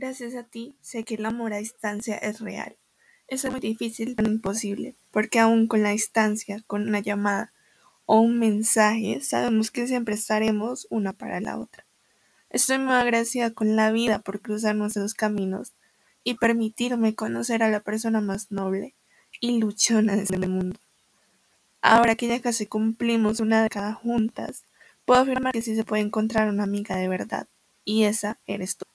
Gracias a ti sé que el amor a distancia es real. Eso es muy difícil, pero imposible, porque aún con la distancia, con una llamada o un mensaje, sabemos que siempre estaremos una para la otra. Estoy muy agradecida con la vida por cruzar nuestros caminos y permitirme conocer a la persona más noble y luchona de este mundo. Ahora que ya casi cumplimos una década juntas, puedo afirmar que sí se puede encontrar una amiga de verdad, y esa eres tú.